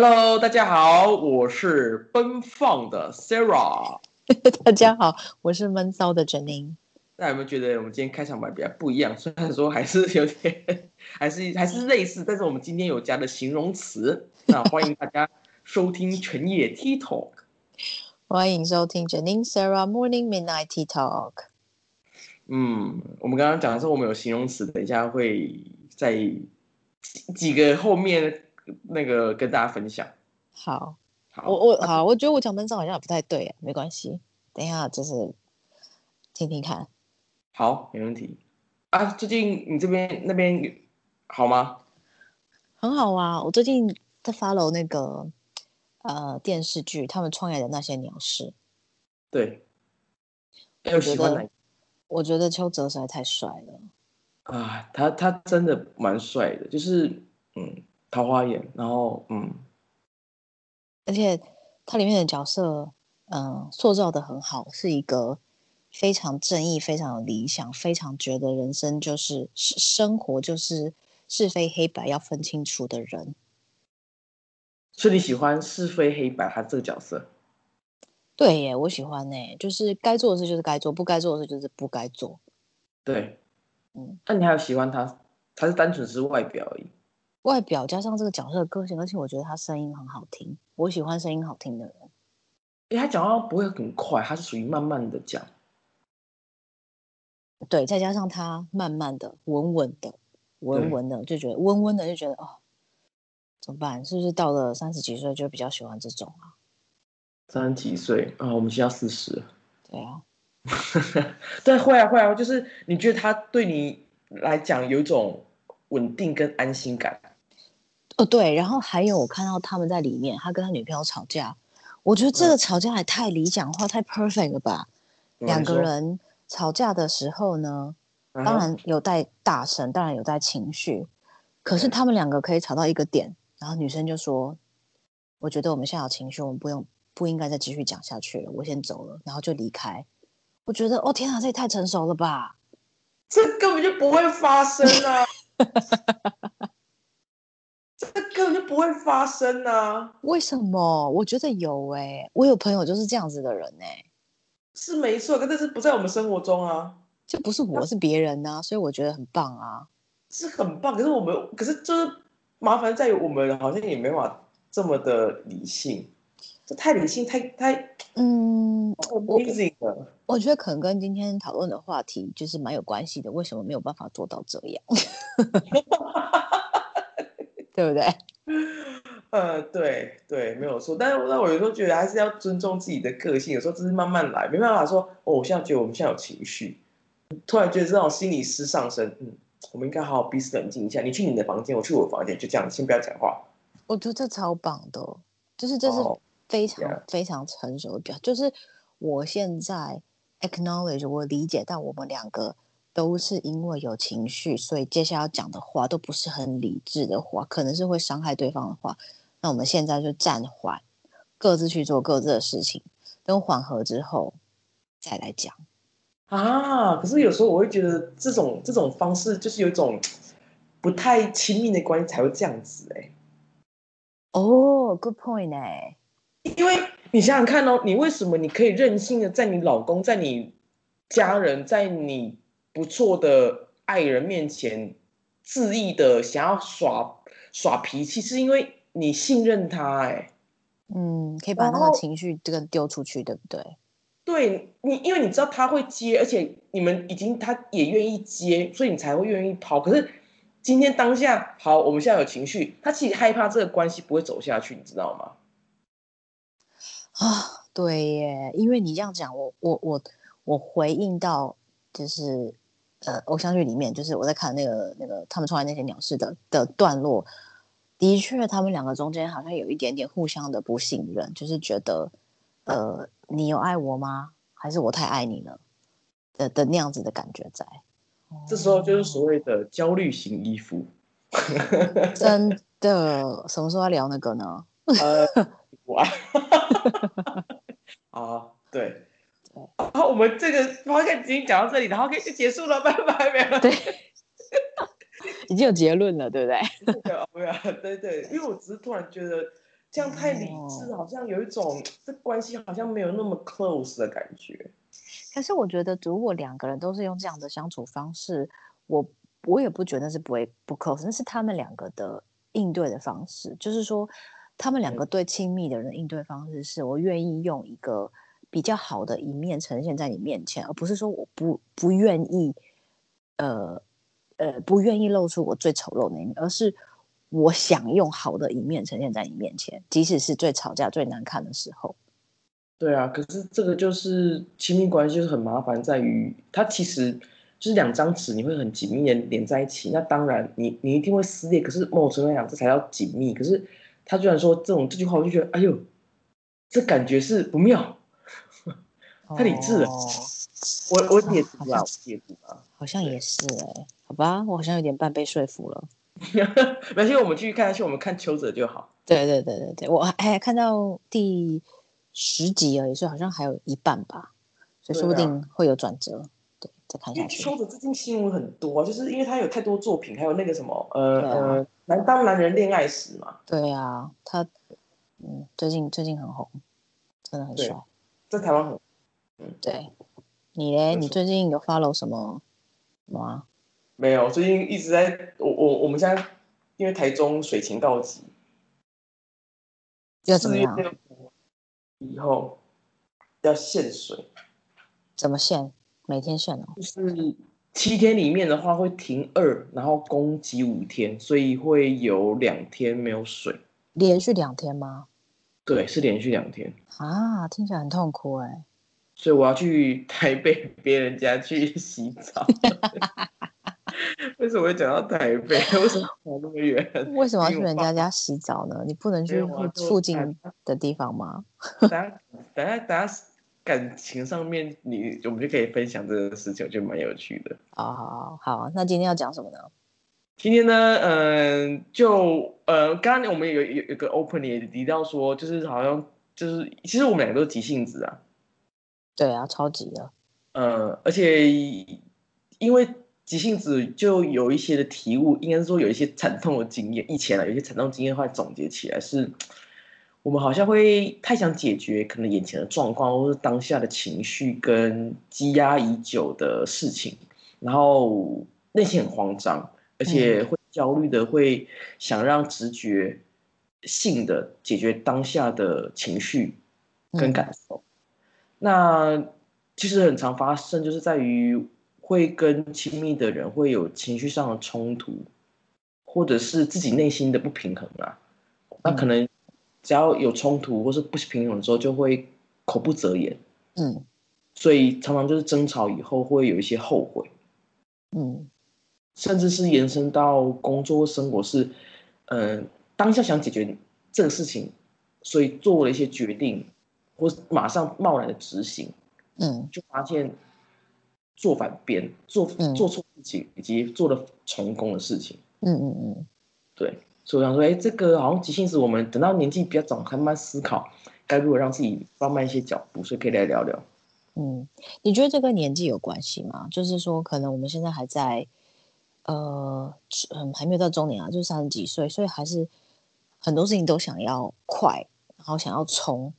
Hello，大家好，我是奔放的 Sarah。大家好，我是闷骚的 Jenny。大家有没有觉得我们今天开场白比较不一样？虽然说还是有点，还是还是类似，但是我们今天有加的形容词。那欢迎大家收听全夜 T Talk。欢迎收听 Jenny Sarah Morning Midnight Tea Talk。嗯，我们刚刚讲的是我们有形容词，等一下会在几个后面那个跟大家分享。好，好，我我好，我觉得我讲闷骚好像也不太对，没关系，等一下就是听听看。好，没问题。啊，最近你这边那边好吗？很好啊，我最近在 follow 那个呃电视剧，他们创业的那些鸟事。对，我觉有喜欢哪得我觉得邱泽实在太帅了。啊？他他真的蛮帅的，就是嗯，桃花眼，然后嗯，而且它里面的角色，嗯、塑造的很好，是一个非常正义、非常有理想、非常觉得人生就是是生活就是是非黑白要分清楚的人。所以你喜欢是非黑白他这个角色？对耶，我喜欢呢，就是该做的事就是该做，不该做的事就是不该做。对，嗯，那你还有喜欢他？他是单纯是外表而已。外表加上这个角色的个性，而且我觉得他声音很好听，我喜欢声音好听的人。因为他讲话不会很快，他是属于慢慢的讲。对，再加上他慢慢的、稳稳的、稳稳的，就觉得温温的，就觉得哦，怎么办？是不是到了三十几岁就比较喜欢这种啊？三十几岁啊，我们现在要四十。对啊，对，会啊会啊，就是你觉得他对你来讲有一种稳定跟安心感。哦对，然后还有我看到他们在里面，他跟他女朋友吵架，我觉得这嗯个吵架也太理想化、太 perfect 了吧？两个，人吵架的时候呢，嗯当然有带大声，当然有带情绪，可是他们两个可以吵到一个点，然后女生就说：“我觉得我们现在有情绪，我们不用不应该再继续讲下去了，我先走了。”然后就离开。我觉得哦天啊，这也太成熟了吧！这根本就不会发生啊！会发生啊！为什么？我觉得有哎、我有朋友就是这样子的人哎、是没错，可这是不在我们生活中啊，就不是我是别人呐、所以我觉得很棒啊。是很棒。可是我们，可是就是麻烦在于我们好像也没办法这么的理性，这太理性，太太嗯，amazing 了。我觉得可能跟今天讨论的话题就是蛮有关系的。为什么没有办法做到这样？对不对？呃，对对，没有错。但是，但我有时候觉得还是要尊重自己的个性，有时候只是慢慢来，没办法说哦，我现在觉得我们现在有情绪，突然觉得这种心理师上升，嗯，我们应该好好彼此冷静一下。你去你的房间，我去我的房间，就这样，先不要讲话。我觉得这超棒的，就是这是哦非常、非常成熟的表，就是我现在 acknowledge 我理解到我们两个都是因为有情绪，所以接下来要讲的话都不是很理智的话，可能是会伤害对方的话。那我们现在就暂缓，各自去做各自的事情，等缓和之后再来讲。啊，可是有时候我会觉得这种这种方式就是有一种不太亲密的关系才会这样子哎、哦、g o o d point 哎、因为你想想看哦，你为什么你可以任性的在你老公、在你家人、在你不错的爱人面前恣意的想要耍耍脾气，是因为你信任他哎、嗯，可以把那个情绪这个丢出去，对不对？对你，因为你知道他会接，而且你们已经他也愿意接，所以你才会愿意抛。可是今天当下，好，我们现在有情绪，他其实害怕这个关系不会走下去，你知道吗？啊，对耶，因为你这样讲，我我我我回应到就是呃偶像剧里面，就是我在看那个那个他们创来那些鸟事的的段落，的确他们两个中间好像有一点点互相的不信任，就是觉得呃你有爱我吗？还是我太爱你了的的那样子的感觉在。这时候就是所谓的焦虑型依附。真的，什么时候要聊那个呢？呃，我，啊，对。然后我们这个 o d 已经讲到这里，然后可以就结束了，拜拜，没有。对，已经有结论了，对不对？对啊，对啊，对对，因为我只是突然觉得，这样太理智，好像有一种这关系好像没有那么 close 的感觉。可是我觉得，如果两个人都是用这样的相处方式，我我也不觉得是不会不 close，那是他们两个的应对的方式。就是说，他们两个对亲密的人应对方式是，我愿意用一个比较好的一面呈现在你面前，而不是说我不不愿意，呃呃，不愿意露出我最丑陋那一面，而是我想用好的一面呈现在你面前，即使是最吵架最难看的时候。对啊，可是这个就是亲密关系，就是很麻烦，在于它其实就是两张纸，你会很紧密的连在一起。那当然，你你一定会撕裂。可是某种程度讲，这才叫紧密。可是他居然说这种这句话，我就觉得，哎呦，这感觉是不妙，太理智了。我我解读啊，解读啊，好像也是哎，好吧，我好像有点半被说服了。没关系，我们继续看下去，我们看秋泽就好。对对对对对，我还看到第。十集而已，所以好像还有一半吧，所以说不定会有转折。对，再看下去。秋子最近新闻很多，就是因为他有太多作品，还有那个什么，呃呃，男当男人恋爱史嘛。对啊，他嗯，最近最近很红，真的很帅，在台湾很。嗯，对。你嘞？你最近有 follow 什么吗？没有，最近一直在我我我们现在因为台中水情告急，要怎么样？以后要限水，怎么限？每天限哦。就是七天里面的话会停二，然后供给五天，所以会有两天没有水。连续两天吗？对，是连续两天。啊，听起来很痛苦哎。所以我要去 台北别人家去洗澡。为什么会讲到台北？为什么跑那么远？为什么要去人家家洗澡呢？你不能去附近的地方吗？等下，等下，等下，感情上面，你我们就可以分享这个事情，我觉得蛮有趣的。好好好，那今天要讲什么呢？今天呢，嗯，就呃，刚刚我们有有有个 opening 也提到说，就是好像就是其实我们两个都是急性子啊。对啊，超级的。呃，而且因为。急性子就有一些的体悟，应该是说有一些惨痛的经验。以前啊，有些惨痛经验话总结起来是，我们好像会太想解决可能眼前的状况，或是当下的情绪跟积压已久的事情，然后内心很慌张，而且会焦虑的，会想让直觉性的解决当下的情绪跟感受。那其实很常发生，就是在于。会跟亲密的人会有情绪上的冲突，或者是自己内心的不平衡啊。那可能只要有冲突或是不平衡的时候，就会口不择言。嗯，所以常常就是争吵以后会有一些后悔。嗯，甚至是延伸到工作生活是，嗯，当下想解决这个事情，所以做了一些决定，或马上贸然的执行。嗯，就发现。做反边，做做错事情，以及做了成功的事情。嗯嗯嗯，对，所以我想说，哎，这个好像急性子，我们等到年纪比较长，慢慢思考该如何让自己放慢一些脚步，所以可以来聊聊。嗯，你觉得这跟年纪有关系吗？就是说，可能我们现在还在，呃，嗯，还没有到中年啊，就三十几岁，所以还是很多事情都想要快，然后想要冲，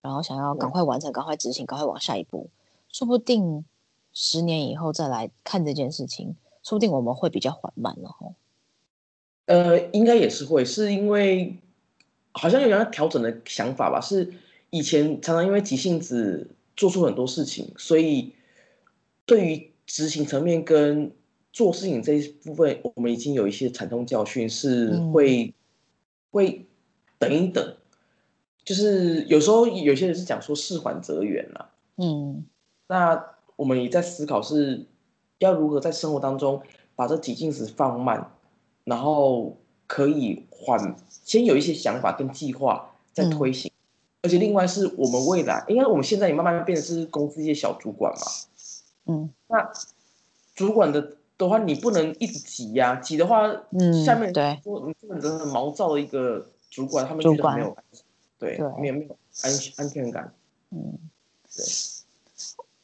然后想要赶快完成，赶快执行，赶快往下一步，说不定。十年以后再来看这件事情，说不定我们会比较缓慢了哈。呃，应该也是会，是因为好像有人调整的想法吧？是以前常常因为急性子做出很多事情，所以对于执行层面跟做事情这一部分，我们已经有一些惨痛教训，是会会等一等。就是有时候有些人是讲说事缓则圆了，嗯，那。我们也在思考是要如何在生活当中把这几件事放慢，然后可以缓先有一些想法跟计划再推行，而且另外是我们未来，因为我们现在也慢慢变成是公司一些小主管嘛，嗯，那主管的的话，你不能一直挤呀，挤的话，嗯，下面对，说你真的很毛躁的一个主管，他们觉得没有，对，没有没有安安全感，嗯，对。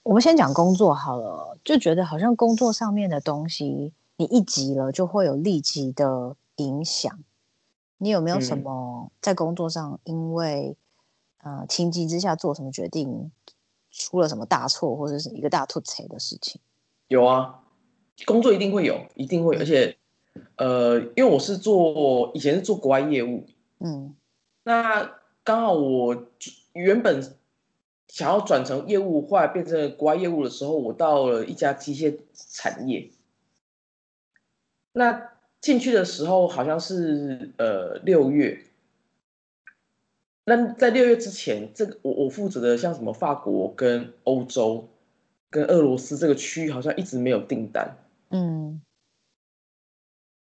我们先讲工作好了，就觉得好像工作上面的东西，你一急了就会有立即的影响。你有没有什嗯么在工作上因为呃情急之下做什么决定，出了什么大错或者是一个大突锤的事情？有啊，工作一定会有，一定会有，而且呃，因为我是做以前是做国外业务，嗯。那刚好我原本想要转成业务，后来变成国外业务的时候，我到了一家机械产业。那进去的时候好像是呃六月，那在六月之前，这个我我负责的像什么法国跟欧洲跟俄罗斯这个区域好像一直没有订单，嗯。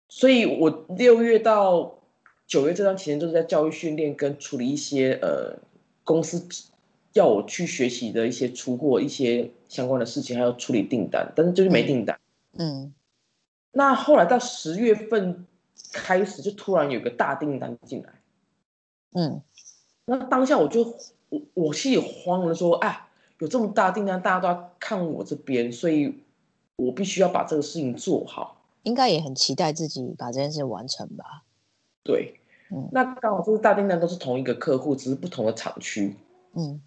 所以我六月到九月这段期间都是在教育训练跟处理一些呃公司要我去学习的一些出货一些相关的事情，还有处理订单，但是就是没订单。嗯。那后来到十月份开始，就突然有个大订单进来，嗯。那当下我就我我心里慌了，说，哎，有这么大订单，大家都要看我这边，所以我必须要把这个事情做好。应该也很期待自己把这件事完成吧？对，嗯那刚好这个大订单都是同一个客户，只是不同的厂区，嗯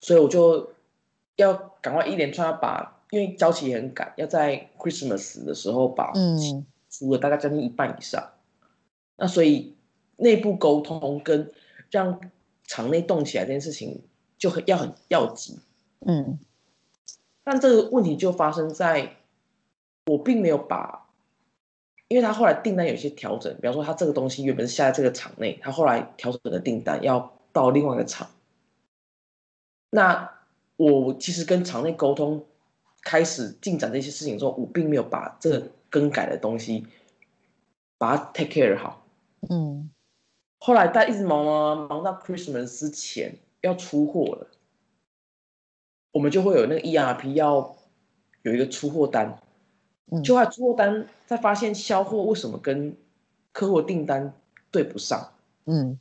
所以我就要赶快一连串要把，因为交期也很赶，要在 Christmas 的时候把嗯出了大概将近一半以上。那所以内部沟通跟让场内动起来这件事情就很要很要急。嗯但这个问题就发生在我并没有把，因为他后来订单有一些调整，比方说他这个东西原本是下在这个厂内，他后来调整的订单要到另外一个厂。那我其实跟厂内沟通，开始进展这些事情之后，我并没有把这个更改的东西把它 take care 好。嗯后来大家一直忙忙忙忙到 Christmas 之前要出货了，我们就会有那个 ERP 要有一个出货单，嗯，就后来出货单再发现销货为什么跟客户的订单对不上，嗯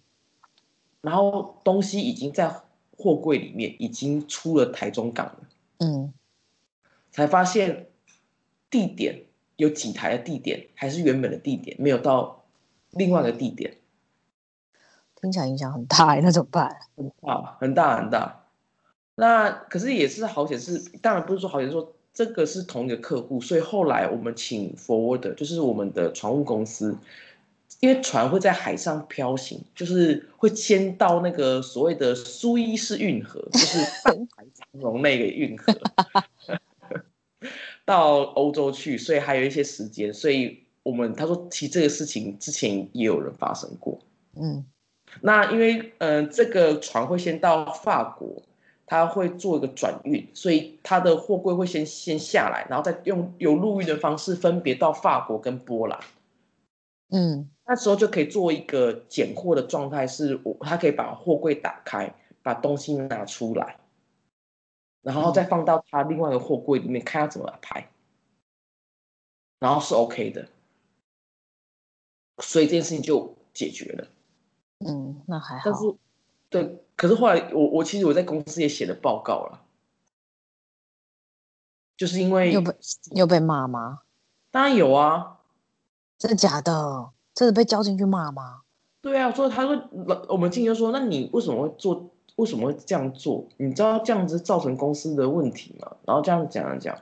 然后东西已经在货柜里面已经出了台中港了，嗯才发现地点有几台的地点还是原本的地点，没有到另外一个地点。听起来影响很大哎，那怎么办？很大很大很大。那可是也是好险是，当然不是说好险说这个是同一个客户，所以后来我们请 forward 就是我们的船务公司，因为船会在海上漂行，就是会先到那个所谓的苏伊士运河，就是 上海长荣那个运河，到欧洲去，所以还有一些时间，所以我们他说其实这个事情之前也有人发生过。嗯那因为嗯、呃这个船会先到法国，它会做一个转运，所以它的货柜会先先下来，然后再用有陆运的方式分别到法国跟波兰。嗯那时候就可以做一个拣货的状态，是我它可以把货柜打开，把东西拿出来，然后再放到它另外一个货柜里面，看要怎么排，然后是 OK 的，所以这件事情就解决了。嗯，那还好。但是，对，可是后来我我其实我在公司也写了报告了，就是因为又被又被骂吗？当然有啊，真的假的？真的被叫进去骂吗？对啊，所以他说老我们进去就说，那你为什么会做？为什么会这样做？你知道这样子造成公司的问题吗？然后这样讲讲讲，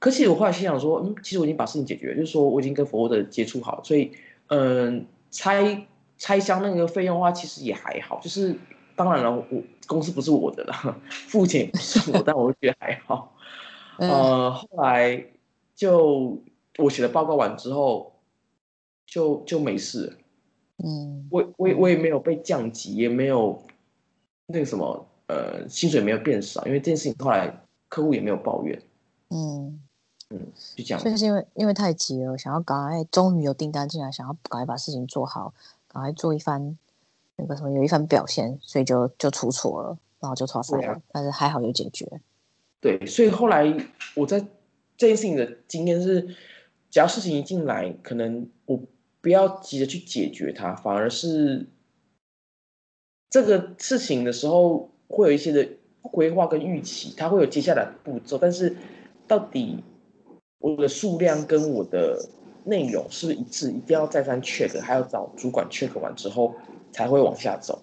可其实我后来心想说，嗯，其实我已经把事情解决了，就是说我已经跟服务的接触好，所以嗯，拆拆箱那个费用的话，其实也还好，就是当然了，我公司不是我的了，付钱也不是我，但我觉得还好。嗯呃，后来就我写了报告完之后，就就没事。嗯我我也我也没有被降级，也没有那个什么呃薪水没有变少，因为这件事情后来客户也没有抱怨，嗯，就这样所。以是因为因为太急了，想要赶快，终于有订单进来，想要赶快把事情做好，赶快做一番那个什么有一番表现，所以就就出错了，然后就错赛对啊了，但是还好有解决。对，所以后来我在这件事情的经验是，只要事情一进来，可能我不要急着去解决它，反而是这个事情的时候会有一些的规划跟预期，它会有接下来的步骤，但是到底我的数量跟我的内容是不是一致，一定要再三 check，还要找主管 check 完之后才会往下走。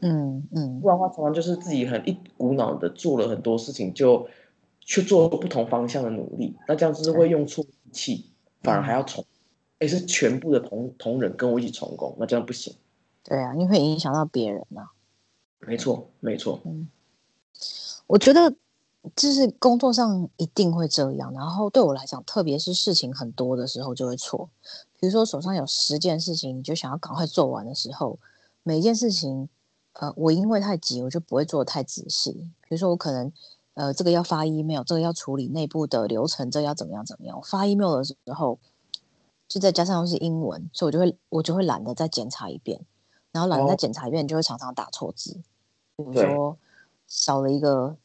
嗯嗯，不然的话，常常就是自己很一股脑的做了很多事情，就去做不同方向的努力，那这样子会用错力气，反而还要重，也是全部的同同仁跟我一起成功，那这样不行。对啊，因为会影响到别人呐、没错，没错，嗯。我觉得就是工作上一定会这样，然后对我来讲，特别是事情很多的时候就会错。比如说手上有十件事情，你就想要赶快做完的时候，每一件事情，呃，我因为太急，我就不会做的太仔细。比如说我可能，呃，这个要发 email，这个要处理内部的流程，这个要怎么样怎么样。我发 email 的时候，就再加上又是英文，所以我就会我就会懒得再检查一遍，然后懒得再哦检查一遍，就会常常打错字。比如说少了一个，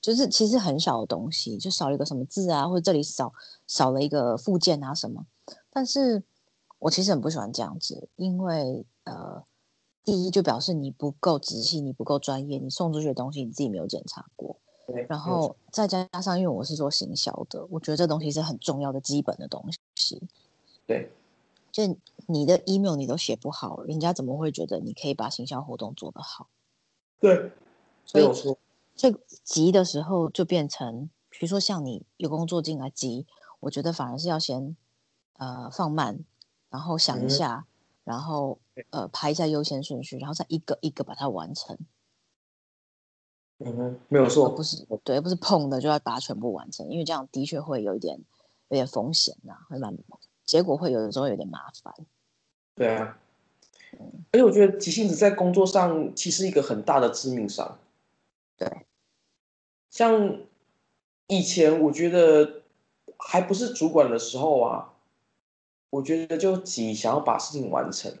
就是其实很小的东西，就少了一个什么字啊，或者这里少少了一个附件啊什么。但是我其实很不喜欢这样子，因为呃，第一就表示你不够仔细，你不够专业，你送出去的东西你自己没有检查过。对，然后再加上，因为我是做行销的，我觉得这东西是很重要的基本的东西。对，就你的 email 你都写不好，人家怎么会觉得你可以把行销活动做得好？对，所以没有错，这急的时候就变成，比如说像你有工作进来急，我觉得反而是要先呃放慢，然后想一嗯下，然后呃排一下优先顺序，然后再一个一个把它完成，嗯哼，没有而错，不是对，不是碰的就要把它全部完成，因为这样的确会有一点有点风险呐、会蛮结果会有的时候有点麻烦。对啊。而且我觉得急性子在工作上其实一个很大的致命伤。对，像以前我觉得还不是主管的时候啊，我觉得就急，想要把事情完成。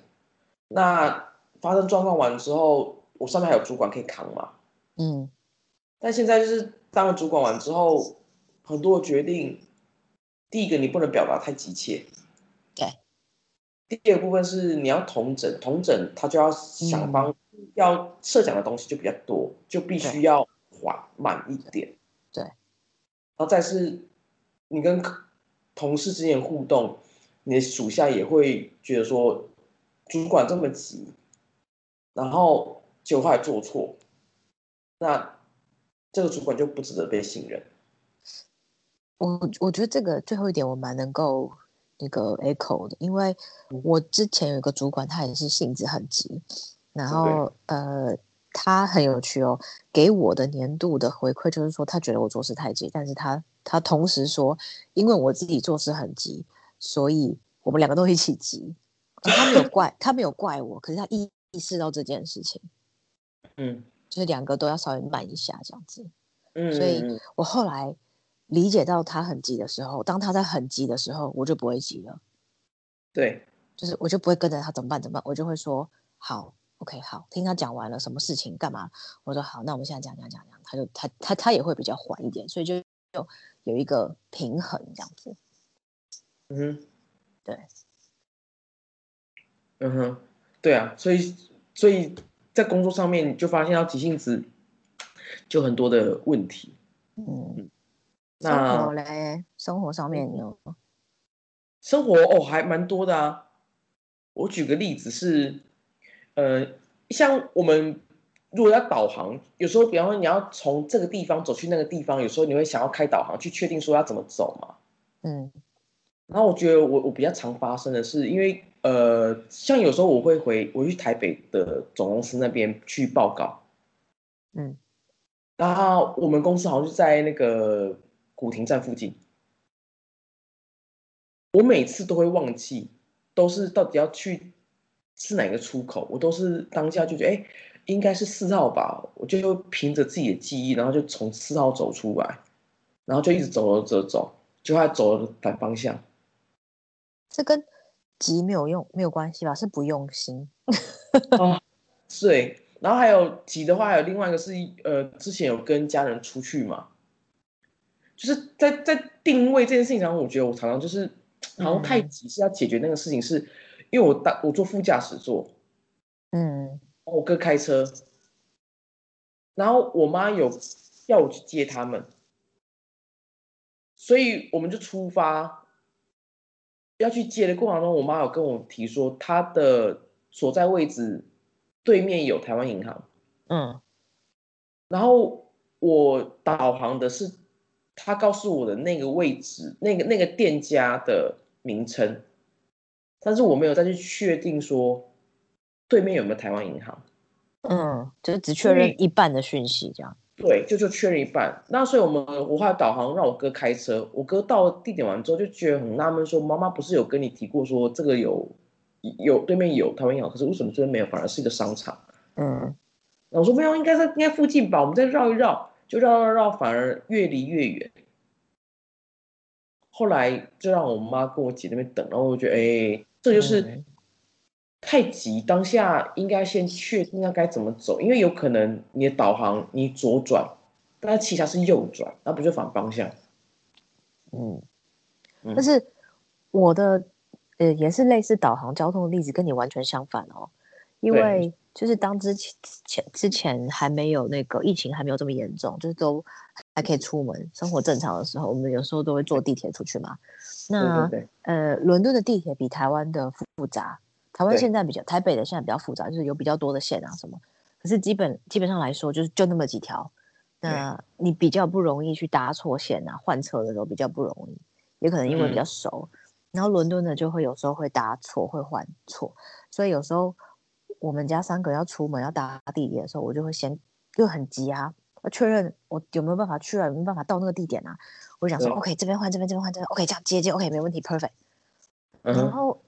那发生状况完之后，我上面还有主管可以扛嘛。嗯，但现在就是当了主管完之后，很多的决定，第一个你不能表达太急切，对，第二个部分是你要同整，同整他就要想嗯。方、要设想的东西就比较多，就必须要缓慢一点。对然后再是你跟同事之间互动，你的属下也会觉得说，主管这么急，然后结果后来做错，那这个主管就不值得被信任。我我觉得这个最后一点我蛮能够那个 echo 的，因为嗯我之前有一个主管，他也是性子很急，然后呃，他很有趣哦，给我的年度的回馈就是说，他觉得我做事太急，但是他他同时说，因为我自己做事很急，所以我们两个都一起急。就他没有怪 他没有怪我，可是他意意识到这件事情，嗯。就是两个都要稍微慢一下这样子。嗯，所以嗯。我后来理解到他很急的时候，当他在很急的时候，我就不会急了，对，就是我就不会跟着他怎么办怎么办，我就会说好，OK，好，听他讲完了什么事情干嘛，我说好，那我们现在讲讲讲讲，他就他他他也会比较缓一点，所以就就有一个平衡这样子。嗯哼，对，嗯哼，对啊，所以所以在工作上面就发现要急性子就很多的问题。嗯，生那活嘞，生活上面有生活哦还蛮多的啊。我举个例子是，呃，像我们如果要导航，有时候比方说你要从这个地方走去那个地方，有时候你会想要开导航去确定说要怎么走嘛。嗯。然后我觉得我我比较常发生的是，因为呃，像有时候我会回我去台北的总公司那边去报告，嗯。然后我们公司好像就在那个古亭站附近，我每次都会忘记，都是到底要去是哪个出口，我都是当下就觉得哎，应该是四号吧，我就凭着自己的记忆，然后就从四号走出来，然后就一直走走走走，就还走了反方向。这跟急没有用没有关系吧？是不用心。哦，对，然后还有急的话，还有另外一个是呃，之前有跟家人出去嘛，就是在在定位这件事情上，我觉得我常常就是好像太嗯急，是要解决那个事情是，因为我当我坐副驾驶座，嗯。我哥开车，然后我妈有要我去接他们，所以我们就出发，要去接的过程中，我妈有跟我提说，她的所在位置对面有台湾银行，嗯。然后我导航的是他告诉我的那个位置，那个那个店家的名称，但是我没有再去确定说对面有没有台湾银行。嗯，就是只确认一半的讯息这样。对，就就确认一半。那所以我们我后来导航让我哥开车，我哥到地点完之后就觉得很纳闷，说妈妈不是有跟你提过说这个有有对面有台湾银行，可是为什么这边没有，反而是一个商场？嗯那我说没有，应该在应该附近吧，我们再绕一绕，就绕绕绕，反而越离越远。后来就让我妈跟我姐那边等，然后我觉得，哎，这就是嗯太急，当下应该先确定要该怎么走，因为有可能你的导航你左转，但是其实它是右转，那不就反方向？嗯，嗯但是我的呃也是类似导航交通的例子，跟你完全相反哦。因对为就是当之前前之前还没有那个疫情还没有这么严重，就是都还可以出门，生活正常的时候，我们有时候都会坐地铁出去嘛。那呃，伦敦的地铁比台湾的复杂，台湾对现在比较台北的现在比较复杂，就是有比较多的线啊什么。可是基本基本上来说，就是就那么几条，那你比较不容易去搭错线啊，换车的时候比较不容易，也可能因为比较嗯熟。然后伦敦的就会有时候会搭错，会换错，所以有时候我们家三个要出门要搭地铁的时候，我就会先就很急啊，要确认我有没有办法去啊，有没有办法到那个地点啊。我就想说对，OK，这边换这边，这边换这边，OK，这样接接，OK，没问题，perfect。嗯，然后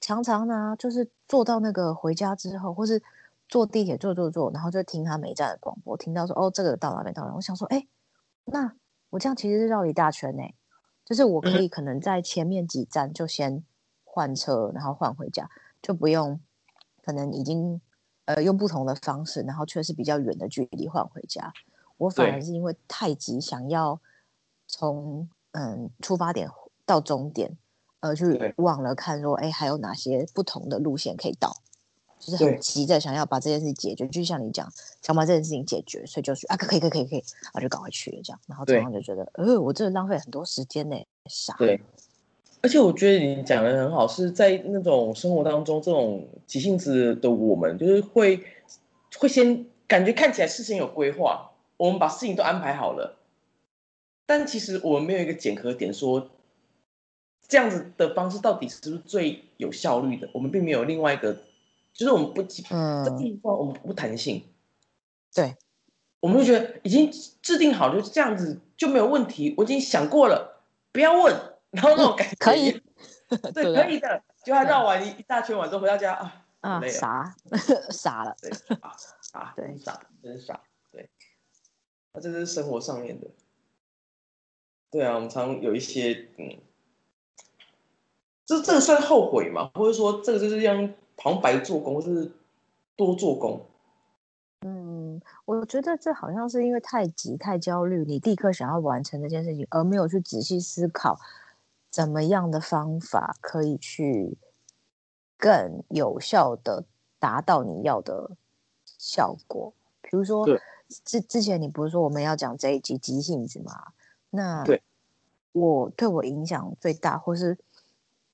常常呢，就是坐到那个回家之后，或是坐地铁坐坐坐，然后就听他每站的广播，听到说哦，这个到哪边到哪，我想说，哎，那我这样其实是绕一大圈呢，就是我可以可能在前面几站就先换车，然后换回家，就不用可能已经呃用不同的方式，然后却是比较远的距离换回家。我反而是因为太急，想要从嗯出发点到终点，呃，去忘了看说，哎，还有哪些不同的路线可以到，就是很急的想要把这件事情解决，就像你讲，想把这件事情解决，所以就去啊，可以可以可以可以，然后就赶快去了这样，然后对。常常就觉得，呃，我真的浪费很多时间呢，傻，对。而且我觉得你讲的很好，是在那种生活当中，这种急性子的我们，就是会会先感觉看起来事情有规划，我们把事情都安排好了，但其实我们没有一个检核点说，这样子的方式到底是不是最有效率的？我们并没有另外一个，就是我们不这嗯，地方我们不弹性，对，我们就觉得已经制定好就是这样子就没有问题，我已经想过了，不要问，然后那种感觉、可以，对，不可以的。就他绕完一一大圈完之后回到家 啊，啊，傻傻了，对，傻傻，对真傻，真傻，对。那这是生活上面的，对啊，我们常有一些嗯，这这个算后悔嘛？或者说这个就是让好像白做工，或是多做工？嗯，我觉得这好像是因为太急、太焦虑，你立刻想要完成这件事情，而没有去仔细思考怎么样的方法可以去更有效的达到你要的效果。比如说，之之前你不是说我们要讲这一集急性子吗？那对我对我影响最大，或是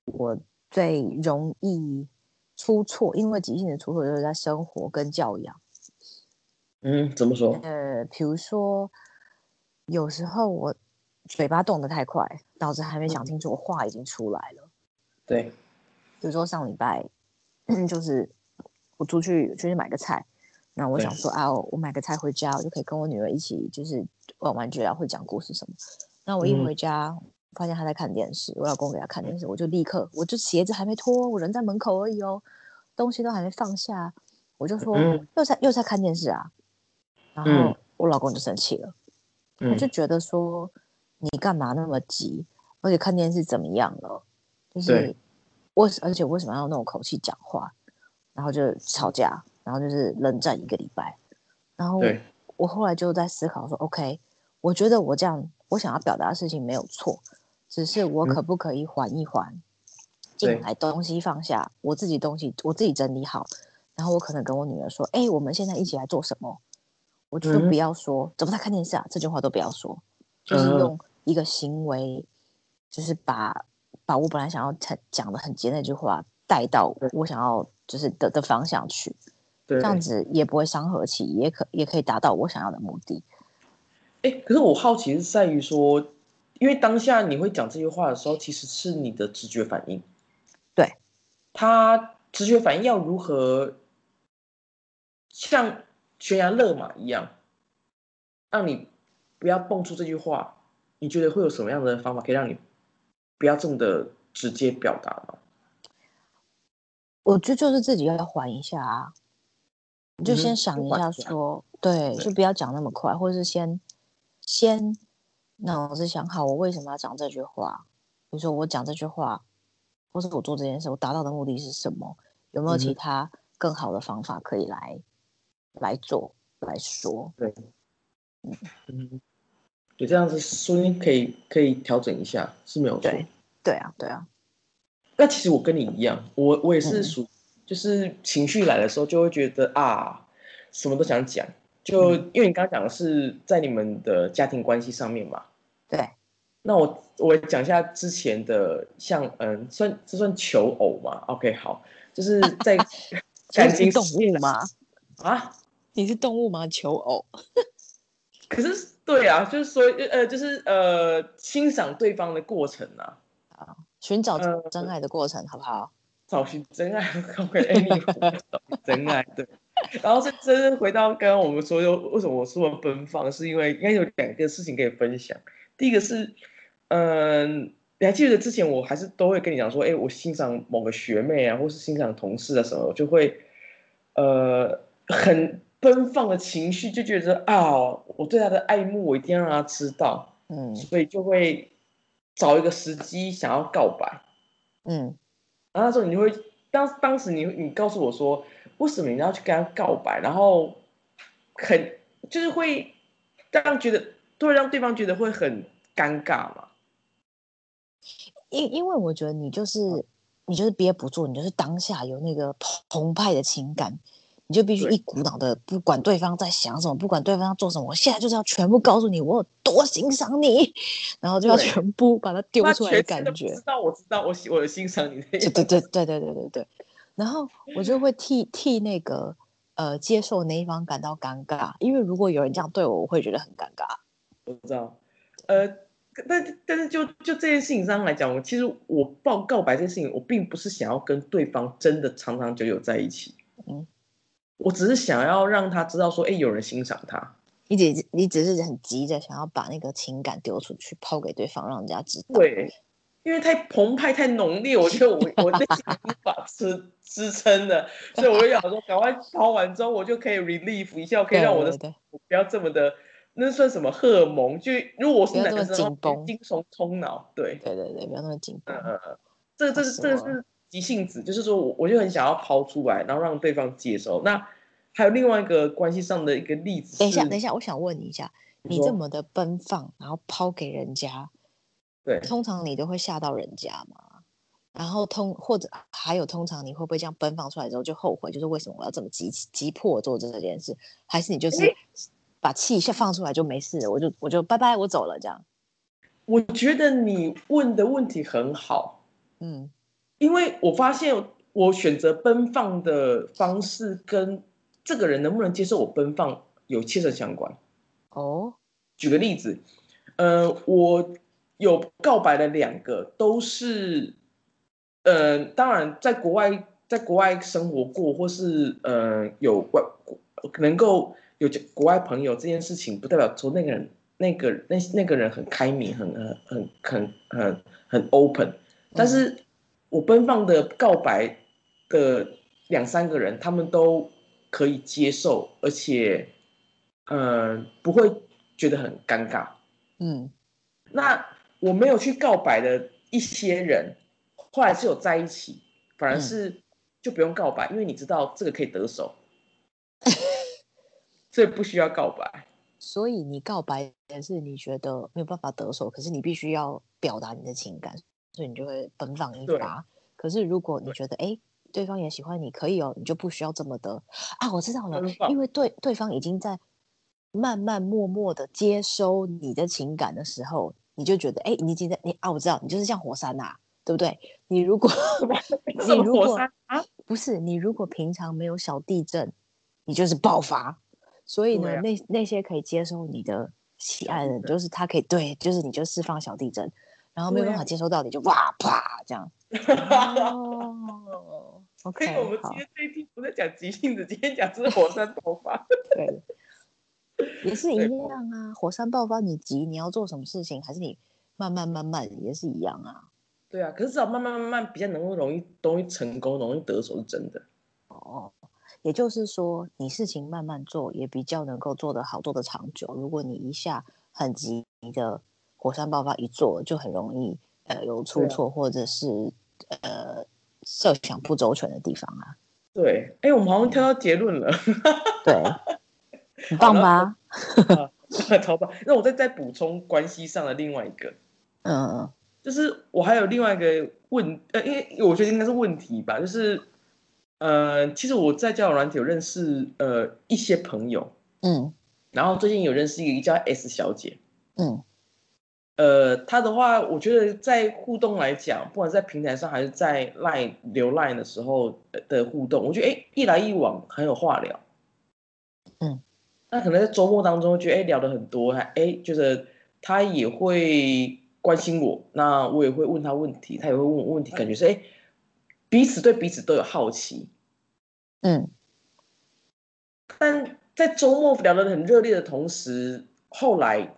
我最容易出错，因为急性子出错就是在生活跟教养。嗯，怎么说？呃，比如说，有时候我嘴巴动得太快，脑子还没想清楚，我话已经出来了。对，比如说上礼拜，就是我出去出去买个菜，那我想说啊，我买个菜回家，我就可以跟我女儿一起就是玩玩具啊，或者讲故事什么。那我一嗯。回家，发现她在看电视，我老公给她看电视，我就立刻，我就鞋子还没脱，我人在门口而已哦，东西都还没放下，我就说、嗯。又在又在看电视啊，然后嗯。我老公就生气了。他嗯。就觉得说你干嘛那么急，而且看电视怎么样了？就是对。为而且为什么要用那种口气讲话？然后就吵架，然后就是冷战一个礼拜。然后我后来就在思考说，OK，我觉得我这样我想要表达的事情没有错，只是我嗯。可不可以缓一缓，进来东西放下，我自己东西我自己整理好，然后我可能跟我女儿说，哎、我们现在一起来做什么？我就嗯。不要说、怎么在看电视啊，这句话都不要说，就是嗯。用一个行为，就是把把我本来想要讲讲的很结那句话带到我想要就是的的方向去，对，这样子也不会伤和气，也可也可以达到我想要的目的。哎，可是我好奇是在于说，因为当下你会讲这句话的时候，其实是你的直觉反应。对，他直觉反应要如何像悬崖勒马一样，让你不要蹦出这句话？你觉得会有什么样的方法可以让你不要这么的直接表达吗？我觉得就是自己要缓一下啊，你就先想一下，说对，就不要讲那么快，或者是先。先脑子想好，我为什么要讲这句话？比如说，我讲这句话，或是我做这件事，我达到的目的是什么？有没有其他更好的方法可以来来做来说？对，嗯嗯，就这样子说，可以可以调整一下，是没有错。对啊，对啊。那其实我跟你一样，我我也是属，就是情绪来的时候，就会觉得啊，什么都想讲。就因为你刚刚讲的是在你们的家庭关系上面嘛，对。那我我讲一下之前的，像嗯，算这算求偶嘛？OK，好，就是在 感情动物吗？啊，你是动物吗？求偶？可是对啊，就是说呃，就是呃，欣赏对方的过程啊，啊，寻找真爱的过程，好不好？找寻真爱，OK，真爱，对。然后是真的回到刚刚我们说，又为什么我说奔放，是因为应该有两个事情可以分享。第一个是，嗯，你还记得之前我还是都会跟你讲说，哎，我欣赏某个学妹啊，或是欣赏同事啊什么，就会呃很奔放的情绪，就觉得啊，我对他的爱慕，我一定要让他知道，嗯，所以就会找一个时机想要告白，嗯，然后那时候你就会当当时你你告诉我说。为什么你要去跟他告白？然后很就是会让觉得，会让对方觉得会很尴尬嘛？因因为我觉得你就是你就是憋不住，你就是当下有那个澎湃的情感，你就必须一股脑的，不管对方在想什么，不管对方要做什么，我现在就是要全部告诉你我有多欣赏你，然后就要全部把它丢出来的感觉。知道我知道我喜我欣赏你。对对对对对对对对。然后我就会替替那个呃接受那一方感到尴尬，因为如果有人这样对我，我会觉得很尴尬。我知道，呃，但但是就就这件事情上来讲，我其实我报告白这件事情，我并不是想要跟对方真的长长久久在一起。嗯，我只是想要让他知道说，哎，有人欣赏他。你只你只是很急着想要把那个情感丢出去，抛给对方，让人家知道。对。因为太澎湃、太浓烈，我觉得我 我内心无法支支撑的，所以我就想说，赶快抛完之后，我就可以 relief 一下，可以让我的不要这么的，那算什么荷尔蒙？就如果我是男生，紧绷、精神冲脑，对对对对，不要那么紧绷。嗯嗯，这个这是这个是急性子，就是说我我就很想要抛出来，然后让对方接受。那还有另外一个关系上的一个例子，等一下等一下，我想问你一下，你这么的奔放，然后抛给人家。对，通常你都会吓到人家吗，然后通或者还有通常你会不会这样奔放出来之后就后悔，就是为什么我要这么急急迫做这件事？还是你就是把气下放出来就没事，我就我就拜拜，我走了这样。我觉得你问的问题很好，嗯，因为我发现我选择奔放的方式跟这个人能不能接受我奔放有切身相关。哦，举个例子，呃，我。有告白的两个都是，呃，当然在国外，在国外生活过，或是呃有外能够有国外朋友这件事情，不代表说那个人那个那那个人很开明，很很很很很很 open。但是我奔放的告白的两三个人，他们都可以接受，而且呃不会觉得很尴尬。嗯，那。我没有去告白的一些人，后来是有在一起，反而是就不用告白，因为你知道这个可以得手，所以不需要告白。所以你告白也是你觉得没有办法得手，可是你必须要表达你的情感，所以你就会奔放一发。可是如果你觉得哎，对方也喜欢你，可以哦，你就不需要这么的啊。我知道了，因为对对方已经在慢慢默默的接收你的情感的时候。你就觉得，哎，你已经在你啊，我知道，你就是像火山呐，对不对？你如果 你如果啊？不是你如果平常没有小地震，你就是爆发。所以呢，啊那那些可以接收你的喜爱的人，就是他可以对，就是你就释放小地震，然后没有办法接收到，你就哇啪这样。哦 所以我，OK，我们今，天这一题不是讲急性子，今天讲是火山爆发。对，也是一对样啊。火山爆发，你急，你要做什么事情，还是你慢慢慢慢也是一样啊。对啊，可是至少慢慢慢慢比较能够容易容易成功，容易得手是真的。哦，也就是说，你事情慢慢做，也比较能够做得好，做得长久。如果你一下很急的火山爆发一做，就很容易呃有出错，或者是呃设想不周全的地方啊。对，哎，我们好像跳到结论了，对，很棒吧？超棒。那我再再补充关系上的另外一个，嗯嗯就是我还有另外一个问，呃，因为我觉得应该是问题吧，就是呃，其实我在交友软体有认识呃一些朋友，嗯然后最近有认识一个叫 S 小姐，嗯呃，他的话，我觉得在互动来讲，不管在平台上还是在 Line 留 Line 的时候的互动，我觉得哎一来一往很有话聊。嗯，那可能在周末当中觉得哎聊的很多，还哎觉得他也会关心我，那我也会问他问题，他也会问我问题，感觉是哎彼此对彼此都有好奇。嗯但在周末聊得很热烈的同时，后来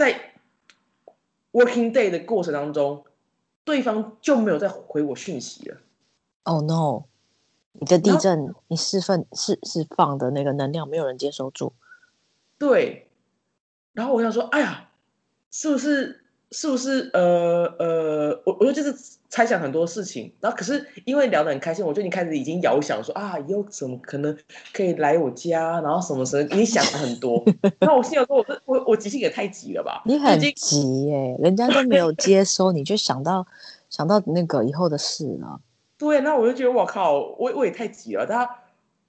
在 working day 的过程当中，对方就没有再回我讯息了。，Oh no！你的地震，你释放释释放的那个能量，没有人接收住。对，然后我想说，哎呀，是不是是不是呃呃，我我就就是猜想很多事情，然后可是因为聊得很开心，我就已经开始已经遥想说啊，以后怎么可能可以来我家，然后什么什么，你想了很多。然后我心想说，我这我我急性也太急了吧？你很急耶、人家都没有接收，你就想到想到那个以后的事了。对，那我就觉得我靠，我我也太急了。他，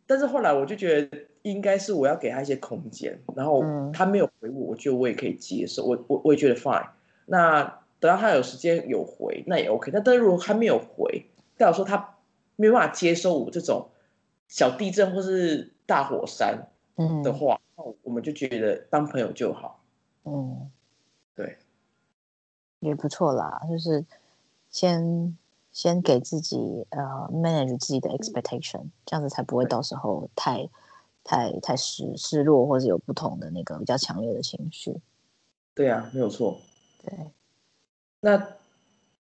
但是后来我就觉得应该是我要给他一些空间，然后嗯他没有回我，我觉得我也可以接受，我我我也觉得 fine。那等到他有时间有回，那也 OK。那但是如果他没有回，代表说他没有办法接受我这种小地震或是大火山嗯的话，那我们就觉得当朋友就好。嗯，对，也不错啦，就是先先给自己呃 manage 自己的 expectation，这样子才不会到时候太太太失失落，或者有不同的那个比较强烈的情绪。对啊，没有错。对，那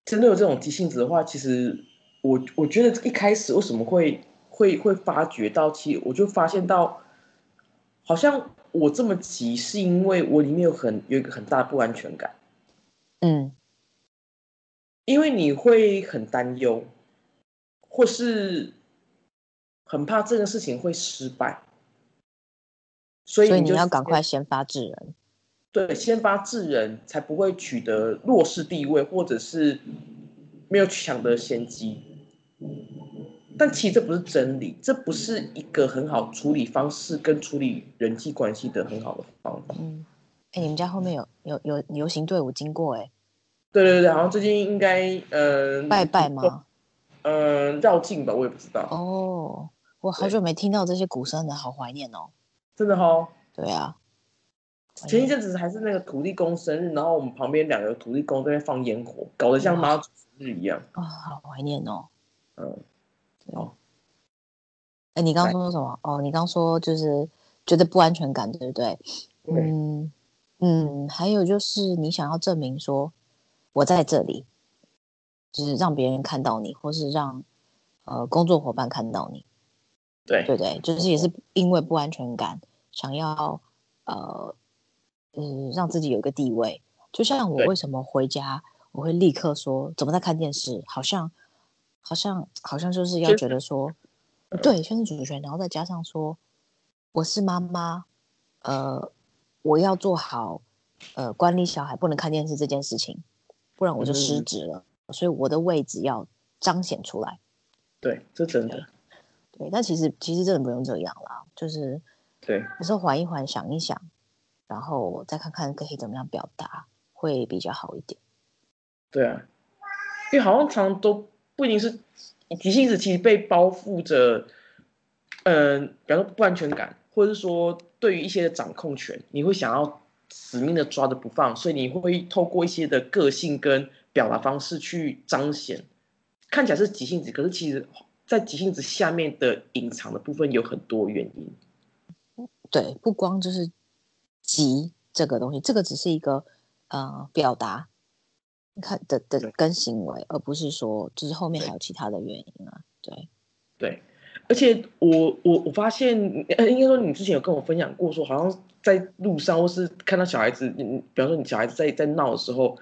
针对有这种急性子的话，其实我我觉得一开始为什么会会会发觉到，其实我就发现到，好像我这么急，是因为我里面有很有一个很大的不安全感，嗯。因为你会很担忧，或是很怕这个事情会失败，所以所以你要赶快先发制人。对，先发制人，才不会取得弱势地位，或者是没有抢得先机。但其实这不是真理，这不是一个很好处理方式跟处理人际关系的很好的方法。嗯，哎，你们家后面有有有游行队伍经过哎、对对对，好像最近应该呃拜拜吗？呃绕境吧，我也不知道，哦，我好久没听到这些鼓声了，好怀念哦。真的哈、对啊，前一阵子还是那个土地公生日，然后我们旁边两个土地公在那放烟火，搞得像妈祖生日一样。啊、好怀念哦。嗯，哦哎，你刚刚说什么？哦，你刚说就是觉得不安全感，对不对？对，嗯嗯，还有就是你想要证明说我在这里，就是让别人看到你，或是让呃工作伙伴看到你，对对不对？就是也是因为不安全感，想要呃嗯让自己有一个地位。就像我为什么回家我会立刻说怎么在看电视，好像好像好像就是要觉得说嗯对宣誓主权，然后再加上说我是妈妈，呃，我要做好呃管理小孩不能看电视这件事情，不然我就失嗯职了。所以我的位置要彰显出来。对，这真的，对，但其实其实真的不用这样啦，就是对，有时候缓一缓，想一想，然后再看看可以怎么样表达，会比较好一点。对啊，因为好像常常都不一定是急性子，其实被包覆着，嗯，比方说不安全感，或者是说对于一些的掌控权，你会想要死命的抓着不放，所以你会透过一些的个性跟表达方式去彰显，看起来是急性子，可是其实，在急性子下面的隐藏的部分有很多原因。对，不光就是急这个东西，这个只是一个呃表达，看的的跟行为，而不是说就是后面还有其他的原因啊。对，对，而且我我我发现，呃，应该说你之前有跟我分享过，说好像在路上或是看到小孩子，你比方说你小孩子在在闹的时候，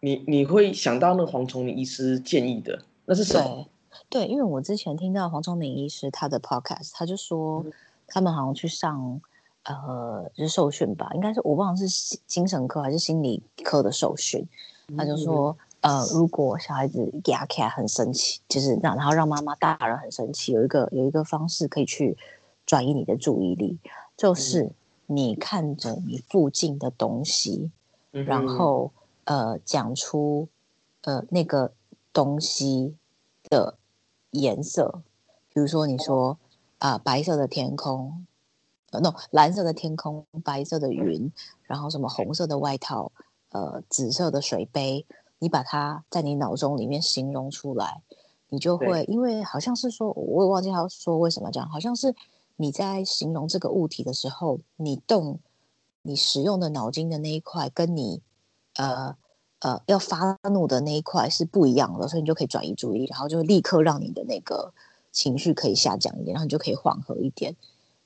你你会想到那个黄崇明医师建议的，那是什么？对，因为我之前听到黄崇明医师他的 podcast，他就说。他们好像去上，呃，就是受训吧，应该是我忘了是精神科还是心理科的受训。他就说，呃，如果小孩子压起来很生气，就是让然后让妈妈大人很生气，有一个有一个方式可以去转移你的注意力，就是你看着你附近的东西，然后呃讲出呃那个东西的颜色，比如说你说。啊，白色的天空，呃，no，蓝色的天空，白色的云，然后什么红色的外套，呃，紫色的水杯，你把它在你脑中里面形容出来，你就会，因为好像是说，我也忘记他说为什么这样，好像是你在形容这个物体的时候，你动你使用的脑筋的那一块，跟你呃呃要发怒的那一块是不一样的，所以你就可以转移注意力，然后就立刻让你的那个。情绪可以下降一点，然后你就可以缓和一点，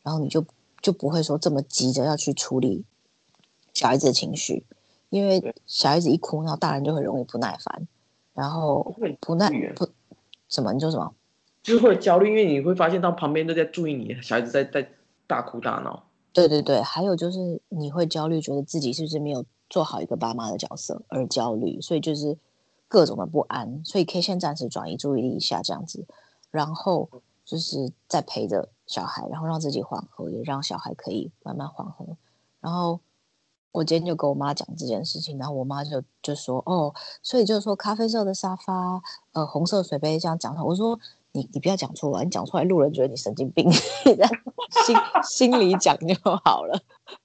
然后你就就不会说这么急着要去处理小孩子的情绪，因为小孩子一哭，然后大人就很容易不耐烦，然后不耐不什么？你说什么，就是会焦虑，因为你会发现到旁边都在注意你，小孩子在在大哭大闹。对对对，还有就是你会焦虑，觉得自己是不是没有做好一个爸妈的角色而焦虑，所以就是各种的不安，所以可以先暂时转移注意力一下，这样子。然后就是再陪着小孩，然后让自己缓和，也让小孩可以慢慢缓和。然后我今天就跟我妈讲这件事情，然后我妈就就说：“哦，所以就是说咖啡色的沙发，呃，红色水杯这样讲。”我说：“你你不要讲出来，你讲出来路人觉得你神经病，心心里讲就好了。”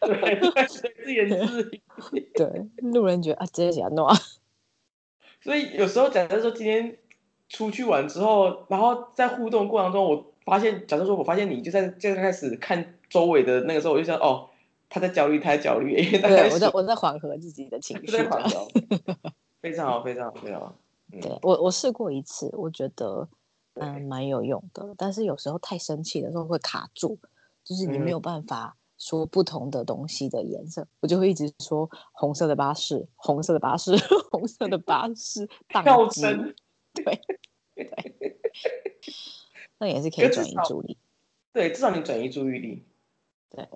对，自言自语。对，路人觉得啊，直接讲弄。所以有时候假设说今天。出去玩之后，然后在互动过程中，我发现，假设说我发现你就在就开始看周围的那个时候，我就想，哦，他在焦虑，他在焦虑，因为对，我在我在缓和自己的情绪，非常好，非常好，非常好。对我我试过一次，我觉得嗯蛮有用的，但是有时候太生气的时候会卡住，就是你没有办法说不同的东西的颜色，我就会一直说红色的巴士，红色的巴士，红色的巴士，跳针。对，那也是可以转移注意力。对，至少你转移注意力。对，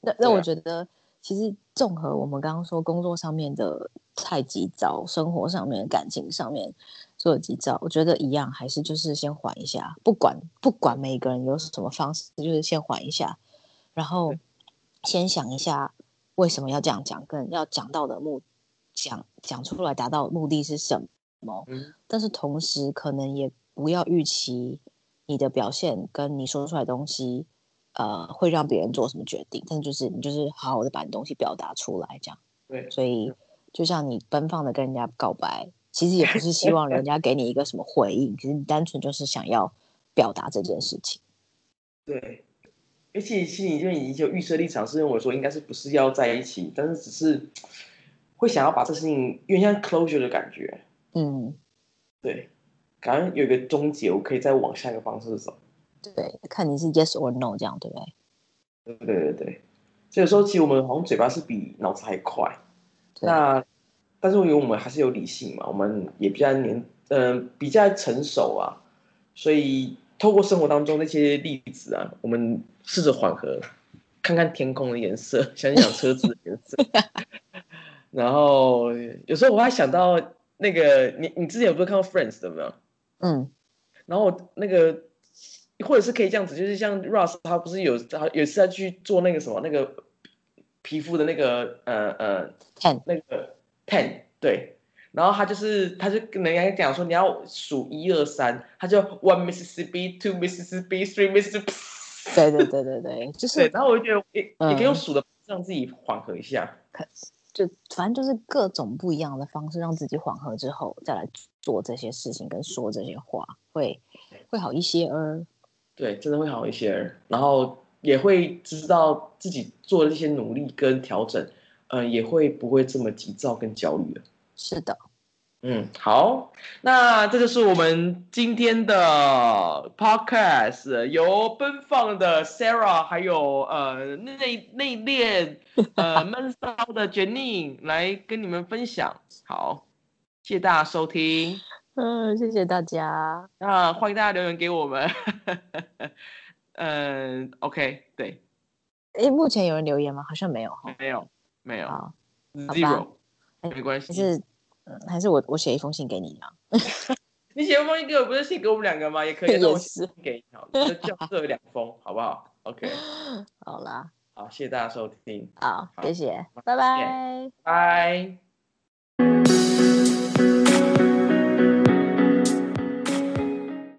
那那我觉得，其实综合我们刚刚说工作上面的太急躁，生活上面、感情上面做急躁，我觉得一样，还是就是先缓一下。不管不管每个人有什么方式，就是先缓一下，然后先想一下为什么要这样讲，跟要讲到的目讲讲出来达到目的是什么。嗯，但是同时可能也不要预期你的表现跟你说出来东西，呃，会让别人做什么决定。但就是你就是好好的把你东西表达出来，这样。对。所以就像你奔放的跟人家告白，其实也不是希望人家给你一个什么回应，其实你单纯就是想要表达这件事情。对。而且心里就已经有预设立场，是认为说应该是不是要在一起，但是只是会想要把这事情有点像 closure 的感觉。嗯，对，感觉有一个终结，我可以再往下一个方式走。对，看你是 yes or no 这样，对不对？对对对对，所以说其实我们好像嘴巴是比脑子还快。那，但是因为我们还是有理性嘛，我们也比较年，嗯，比较成熟啊，所以透过生活当中那些例子啊，我们试着缓和，看看天空的颜色，想想车子的颜色，然后有时候我还想到。那个，你你之前有不是看过 Friends 的没有？嗯，然后那个，或者是可以这样子，就是像 Ross 他不是有他有次他去做那个什么那个皮肤的那个呃呃 ten 那个 ten 对，然后他就是他就跟人家讲说你要数一二三，他就 one Mississippi two Mississippi three Mississippi。对对对对对，就对，是然后我就觉得也、也可以用嗯数的让自己缓和一下。就反正就是各种不一样的方式，让自己缓和之后，再来做这些事情跟说这些话，会会好一些儿。对，真的会好一些，然后也会知道自己做的这些努力跟调整，嗯、也会不会这么急躁跟焦虑了。是的，嗯，好，那这就是我们今天的 podcast，由奔放的 Sarah，还有呃内内敛呃 闷骚的 Jenny 来跟你们分享。好，谢谢大家收听，嗯，谢谢大家。那欢迎大家留言给我们。嗯，OK，对，诶，目前有人留言吗？好像没有哈。没有没有好，吧，zero，哎没关系。嗯，还是我我写一封信给你啊。你写一封信给我，不是写给我们两个吗？也可以，我是写给你好了，就就各两封，好不好？OK，好啦，好，谢谢大家收听，好，好谢谢，再拜拜。拜。